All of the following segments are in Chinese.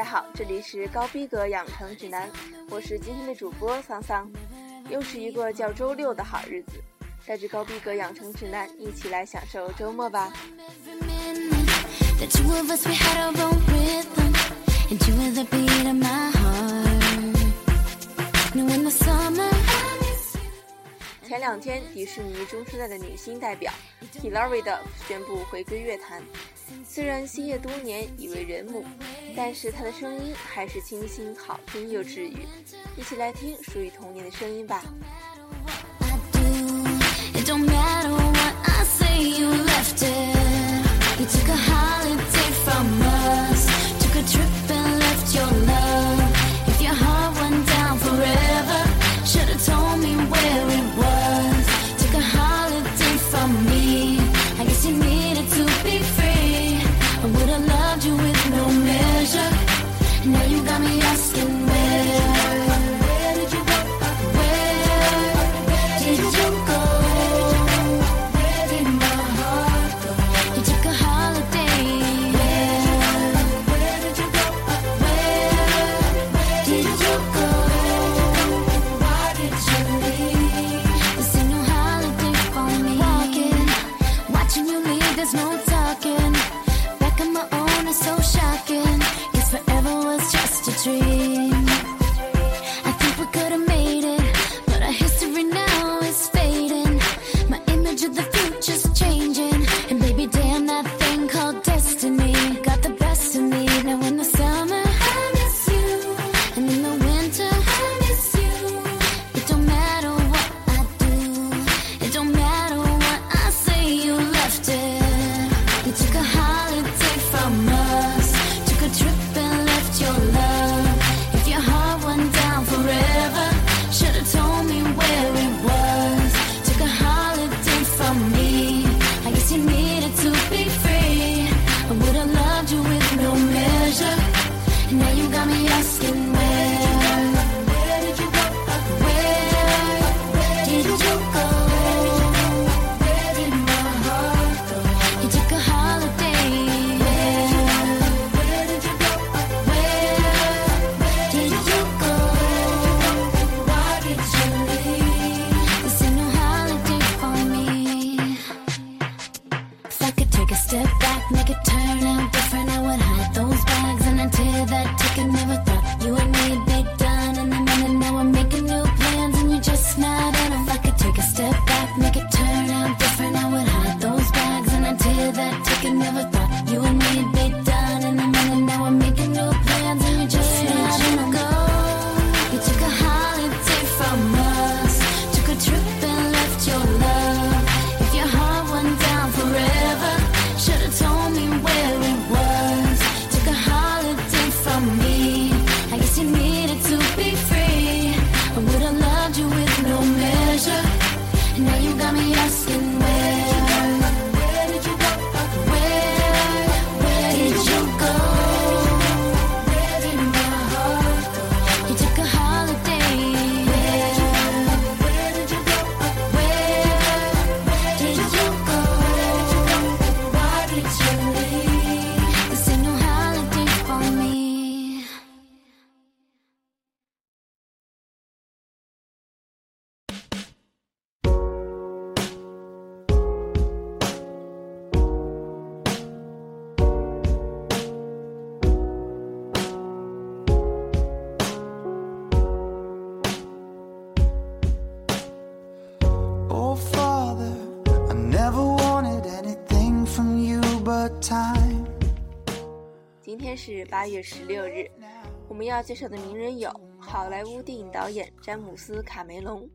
大家好，这里是高逼格养成指南，我是今天的主播桑桑。又是一个叫周六的好日子，带着高逼格养成指南，一起来享受周末吧。前两天，迪士尼中生代的女星代表 Hilary Duff 宣布回归乐坛。虽然歇业多年已为人母，但是她的声音还是清新好听又治愈。一起来听属于童年的声音吧。是八月十六日，我们要介绍的名人有好莱坞电影导演詹姆斯·卡梅隆、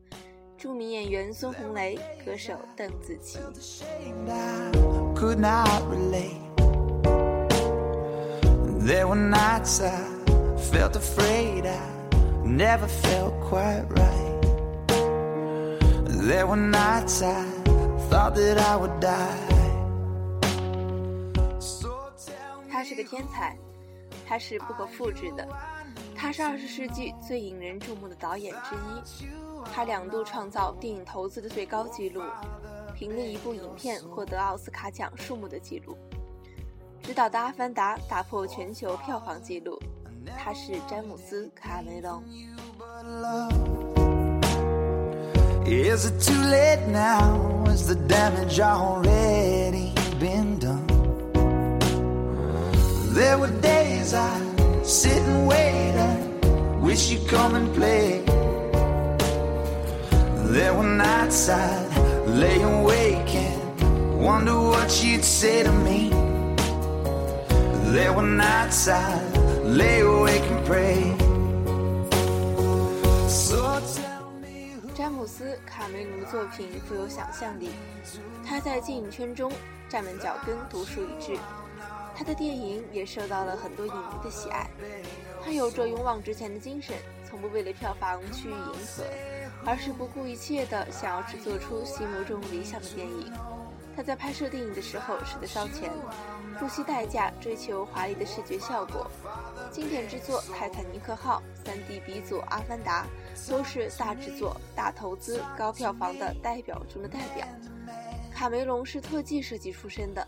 著名演员孙红雷、歌手邓紫棋。他是个天才，他是不可复制的，他是二十世纪最引人注目的导演之一。他两度创造电影投资的最高纪录，凭另一部影片获得奥斯卡奖数目的纪录。执导的《阿凡达》打破全球票房纪录，他是詹姆斯·卡梅隆。Is it too late now? Is the damage already been done? There were days I sit and wait and wish you'd come and play. There were nights I'd lay awake and wonder what you'd say to me. There were nights I'd lay awake and pray. 詹姆斯·卡梅隆的作品富有想象力，他在电影圈中站稳脚跟，独树一帜。他的电影也受到了很多影迷的喜爱。他有着勇往直前的精神，从不为了票房去迎合，而是不顾一切地想要制作出心目中理想的电影。他在拍摄电影的时候舍得烧钱，不惜代价追求华丽的视觉效果。经典之作《泰坦尼克号》、3D 鼻祖《阿凡达》都是大制作、大投资、高票房的代表中的代表。卡梅隆是特技设计出身的。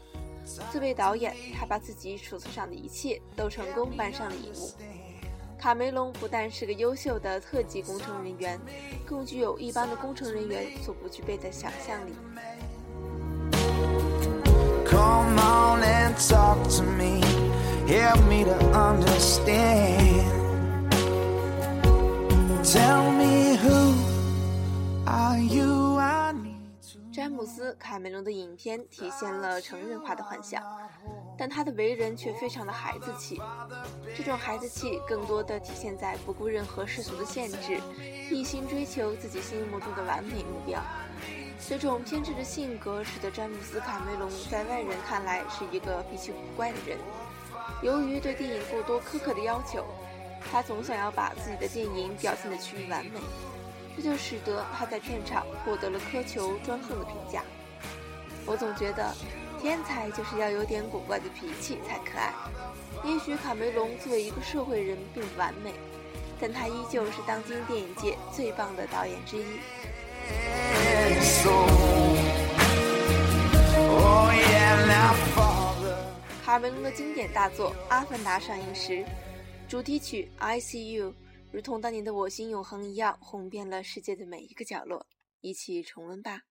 作为导演，他把自己手头上的一切都成功搬上了荧幕。卡梅隆不但是个优秀的特技工程人员，更具有一般的工程人员所不具备的想象力。Tell me who are you? 詹姆斯·卡梅隆的影片体现了成人化的幻想，但他的为人却非常的孩子气。这种孩子气更多的体现在不顾任何世俗的限制，一心追求自己心目中的完美目标。这种偏执的性格使得詹姆斯·卡梅隆在外人看来是一个脾气古怪的人。由于对电影过多苛刻的要求，他总想要把自己的电影表现的趋于完美。这就使得他在片场获得了苛求专横的评价。我总觉得，天才就是要有点古怪的脾气才可爱。也许卡梅隆作为一个社会人并不完美，但他依旧是当今电影界最棒的导演之一。卡梅隆的经典大作《阿凡达》上映时，主题曲《I See You》。如同当年的《我心永恒》一样，红遍了世界的每一个角落。一起重温吧。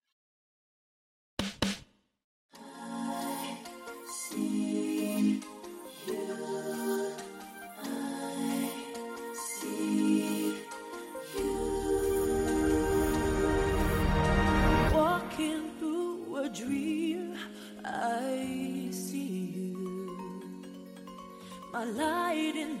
my light in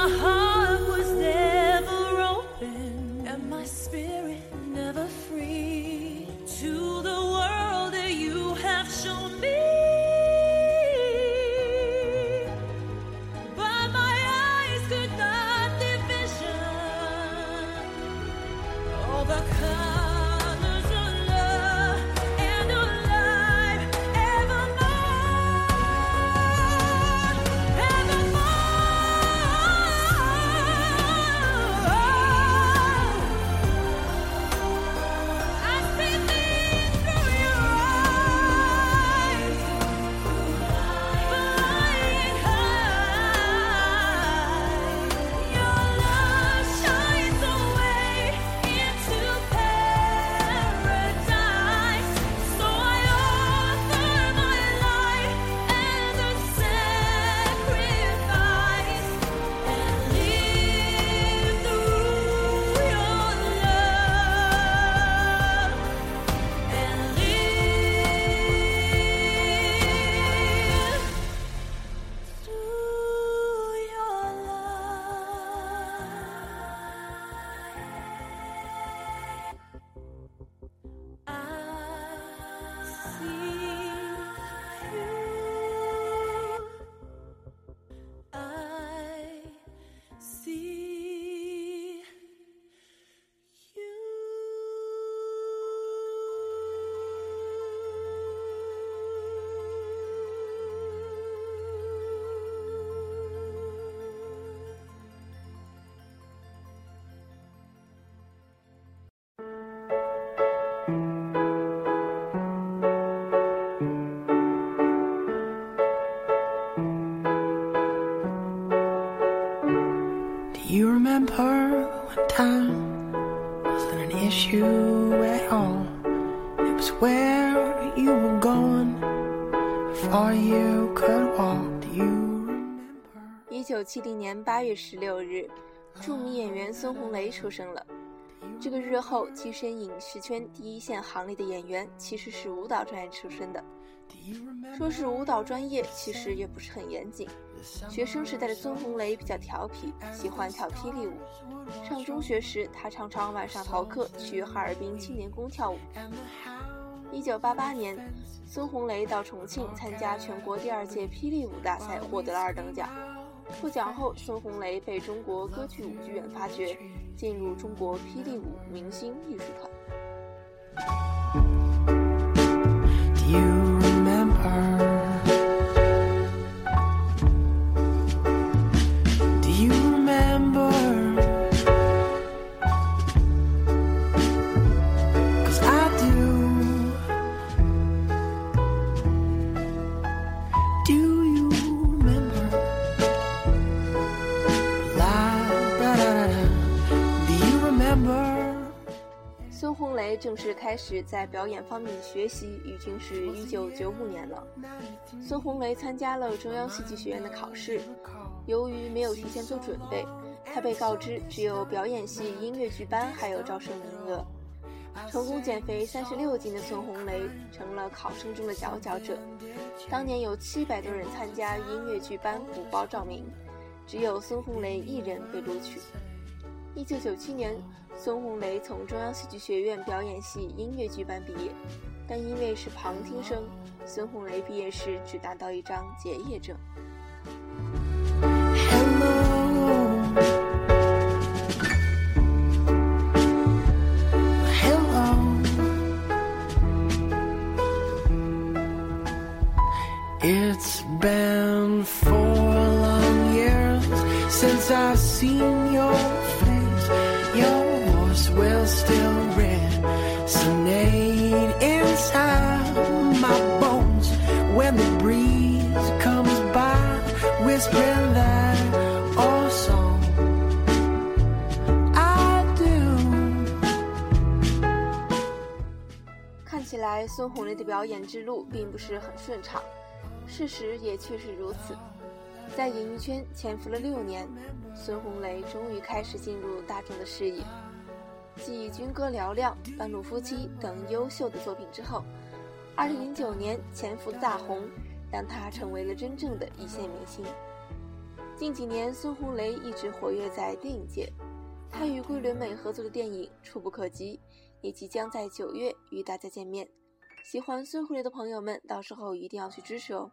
my heart. 七零年八月十六日，著名演员孙红雷出生了。这个日后跻身影视圈第一线行列的演员，其实是舞蹈专业出身的。说是舞蹈专业，其实也不是很严谨。学生时代的孙红雷比较调皮，喜欢跳霹雳舞。上中学时，他常常晚上逃课去哈尔滨青年宫跳舞。一九八八年，孙红雷到重庆参加全国第二届霹雳舞大赛，获得了二等奖。获奖后，孙红雷被中国歌剧舞剧院发掘。进入中国霹雳舞明星艺术团。始在表演方面学习，已经是一九九五年了。孙红雷参加了中央戏剧学院的考试，由于没有提前做准备，他被告知只有表演系音乐剧班还有招生名额。成功减肥三十六斤的孙红雷成了考生中的佼佼者。当年有七百多人参加音乐剧班补报照名，只有孙红雷一人被录取。一九九七年。孙红雷从中央戏剧学院表演系音乐剧班毕业，但因为是旁听生，孙红雷毕业时只拿到一张结业证。看起来孙红雷的表演之路并不是很顺畅，事实也确实如此。在演艺圈潜伏了六年，孙红雷终于开始进入大众的视野。继《军歌嘹亮》《半路夫妻》等优秀的作品之后，2009年《潜伏》的大红，让他成为了真正的一线明星。近几年，孙红雷一直活跃在电影界，他与桂纶镁合作的电影《触不可及》也即将在九月与大家见面。喜欢孙红雷的朋友们，到时候一定要去支持哦。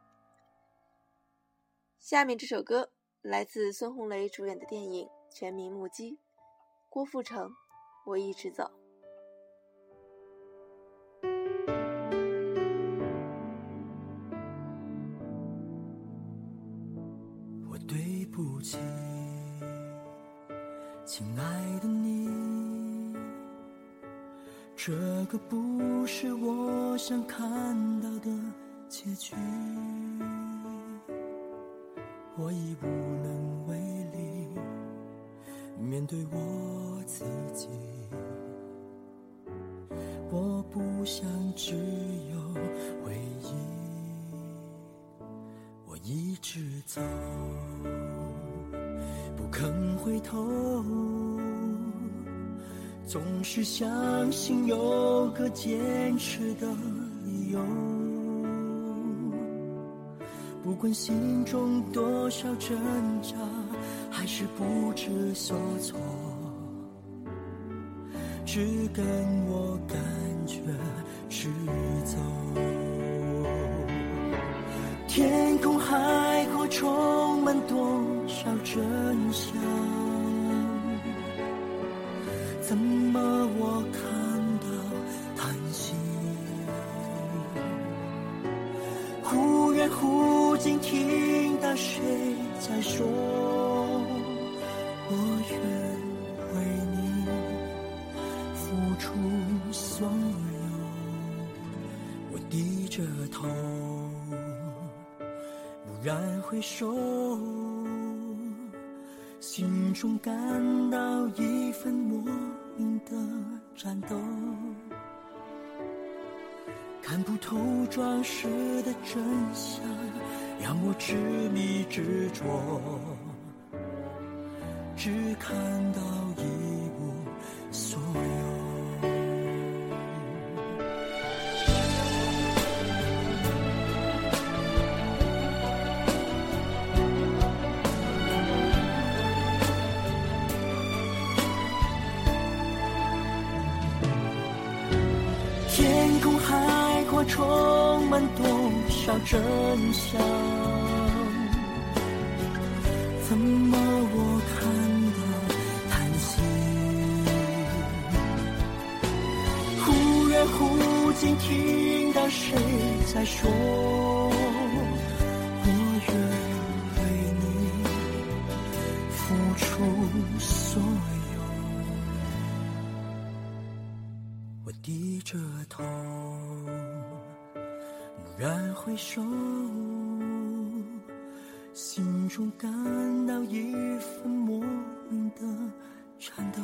下面这首歌来自孙红雷主演的电影《全民目击》，郭富城。我一直走。我对不起，亲爱的你，这个不是我想看到的结局。我已无能为力面对我自己。我不想只有回忆，我一直走，不肯回头，总是相信有个坚持的理由。不管心中多少挣扎，还是不知所措。只跟我感觉是走，天空海阔谁在说？我愿为你付。出所有，我低着头，蓦然回首，心中感到一份莫名的颤抖，看不透装饰的真相，让我执迷执着，只看到一无所有。天空海阔，充满多少真相？怎么我看得叹息？忽远忽近，听到谁在说？我愿为你付出所有。我低着头，手，心中感到一份莫名的颤抖，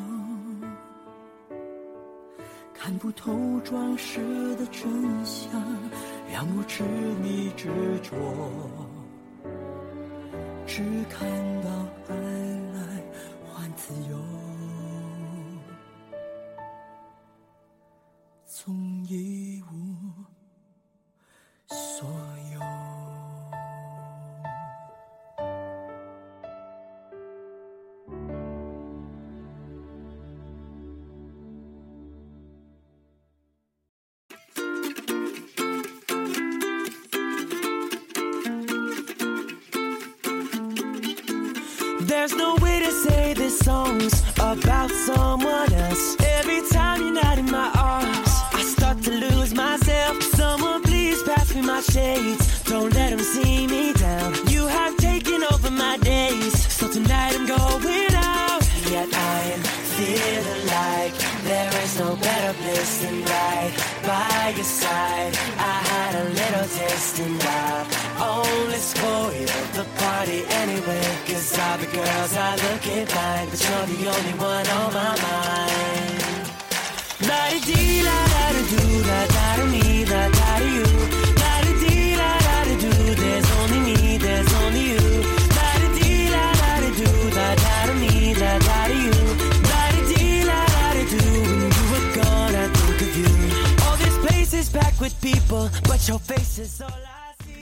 看不透装饰的真相，让我执迷执着，只看到爱来换自由。By your side. I had a little taste and I only spoiled the party anyway. Cause all the girls are looking fine, but you're the only one on my mind. La di dee la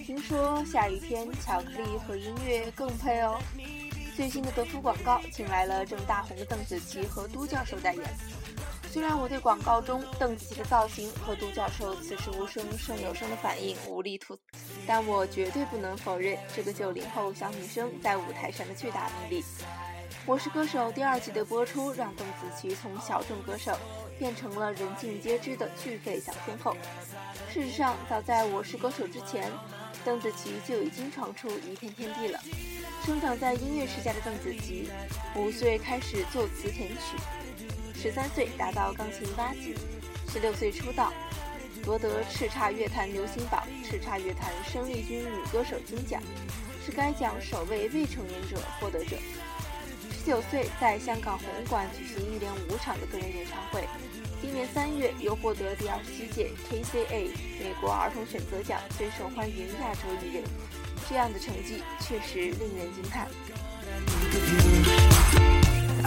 听说下雨天巧克力和音乐更配哦。最新的德芙广告请来了正大红的邓紫棋和都教授代言。虽然我对广告中邓紫棋的造型和都教授此时无声胜有声的反应无力吐槽，但我绝对不能否认这个九零后小女生在舞台上的巨大魅力。《我是歌手》第二季的播出，让邓紫棋从小众歌手变成了人尽皆知的巨肺小天后。事实上，早在《我是歌手》之前，邓紫棋就已经闯出一片天地了。生长在音乐世家的邓紫棋，五岁开始作词填曲，十三岁达到钢琴八级，十六岁出道，夺得叱咤乐坛流行榜、叱咤乐坛生力军女歌手金奖，是该奖首位未成年者获得者。十九岁在香港红馆举行一连五场的个人演唱会，今年三月又获得第二十七届 KCA 美国儿童选择奖最受欢迎亚洲艺人，这样的成绩确实令人惊叹。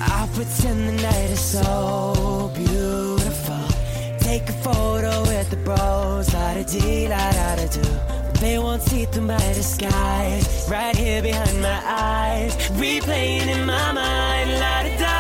I pretend the night is so beautiful. Take a photo with the bros, la da dee, la da da do. They won't see through my disguise. Right here behind my eyes, replaying in my mind, la da da,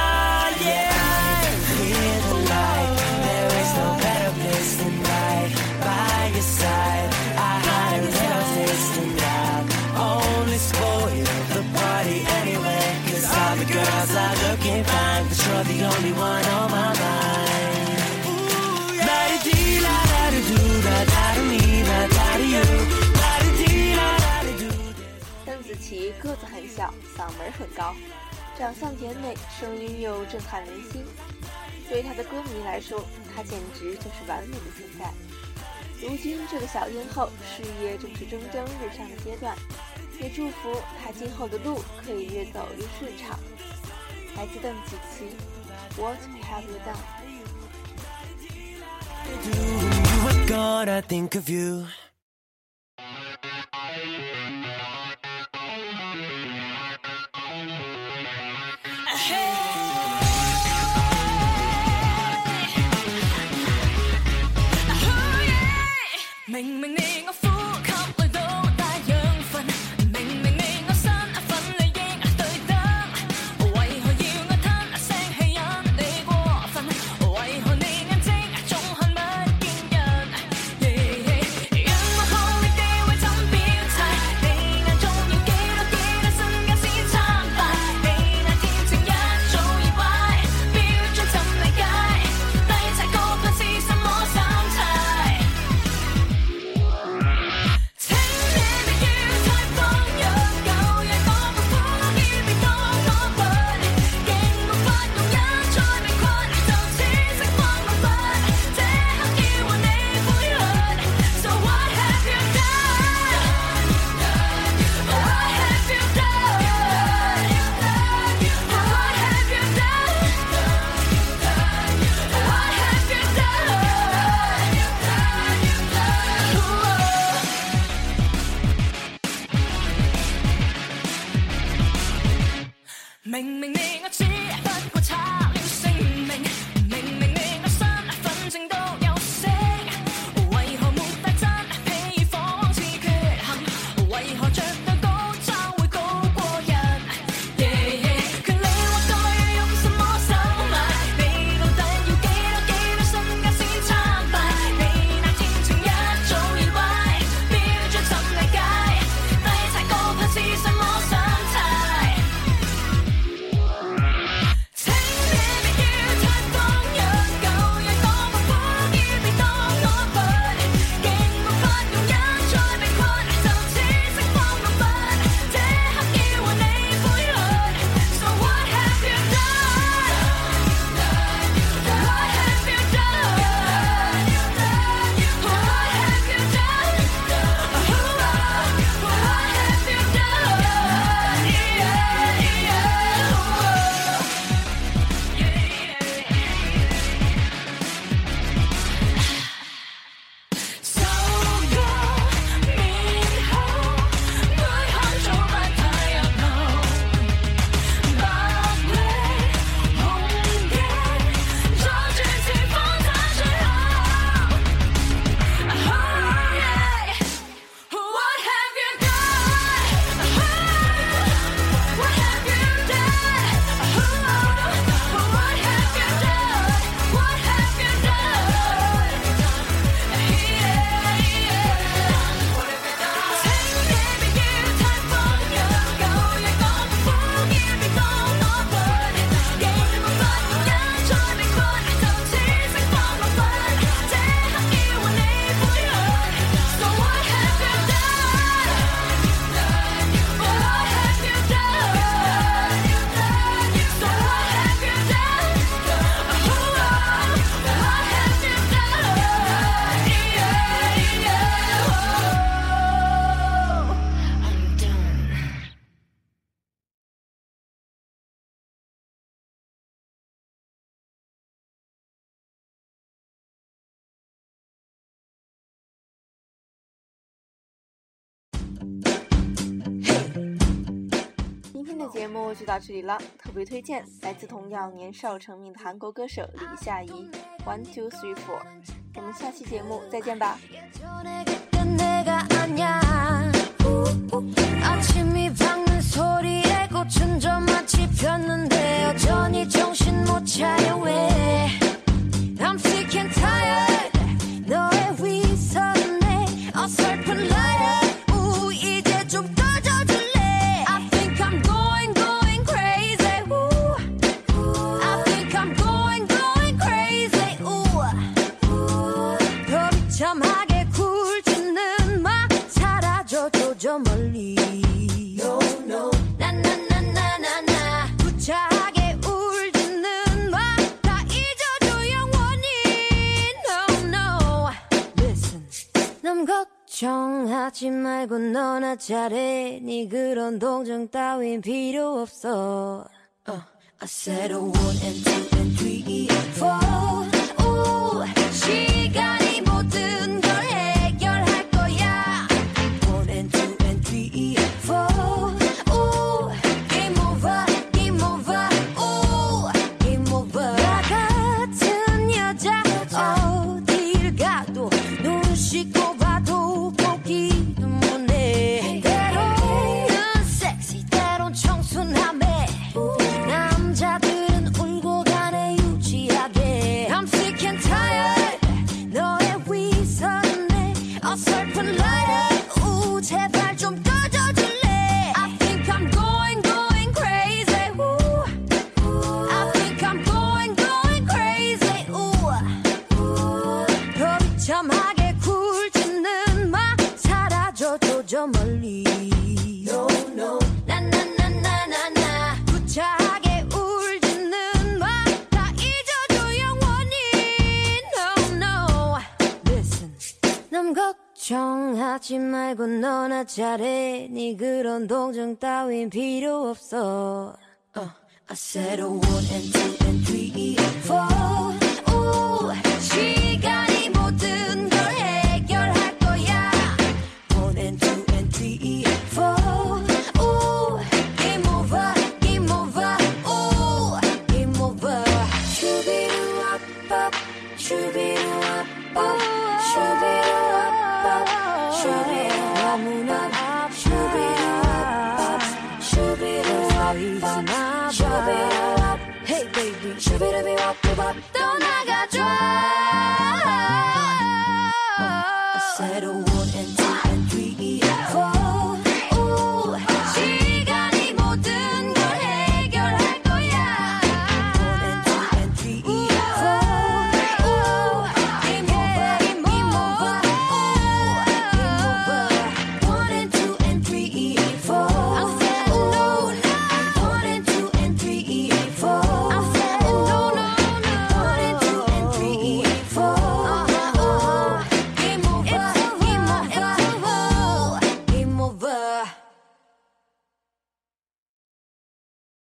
邓紫棋个子很小嗓门很高。长相甜美声音又震撼人心。对她的歌迷来说她简直就是完美的存在如今这个小天后事业正是蒸蒸日上的阶段也祝福她今后的路可以越走越顺畅。来自邓紫棋，What have you done？ 天的节目就到这里了，特别推荐来自同样年少成名的韩国歌手李夏怡，One Two Three Four。我们下期节目再见吧。내 하지 말고 너나 잘해 네 그런 동정 따윈 필요 없어 uh, I said a one and two and three and four 오 시간이 hurt love. 나 잘해 네 그런 동정 따윈 필요 없어 uh, I said a one and two and three and four 오 시간이 모든 걸 해결할 거야 one and two and three and four 오 game over game over 오 game over 주비루 아빠 주비루 아빠 떠나가줘. I said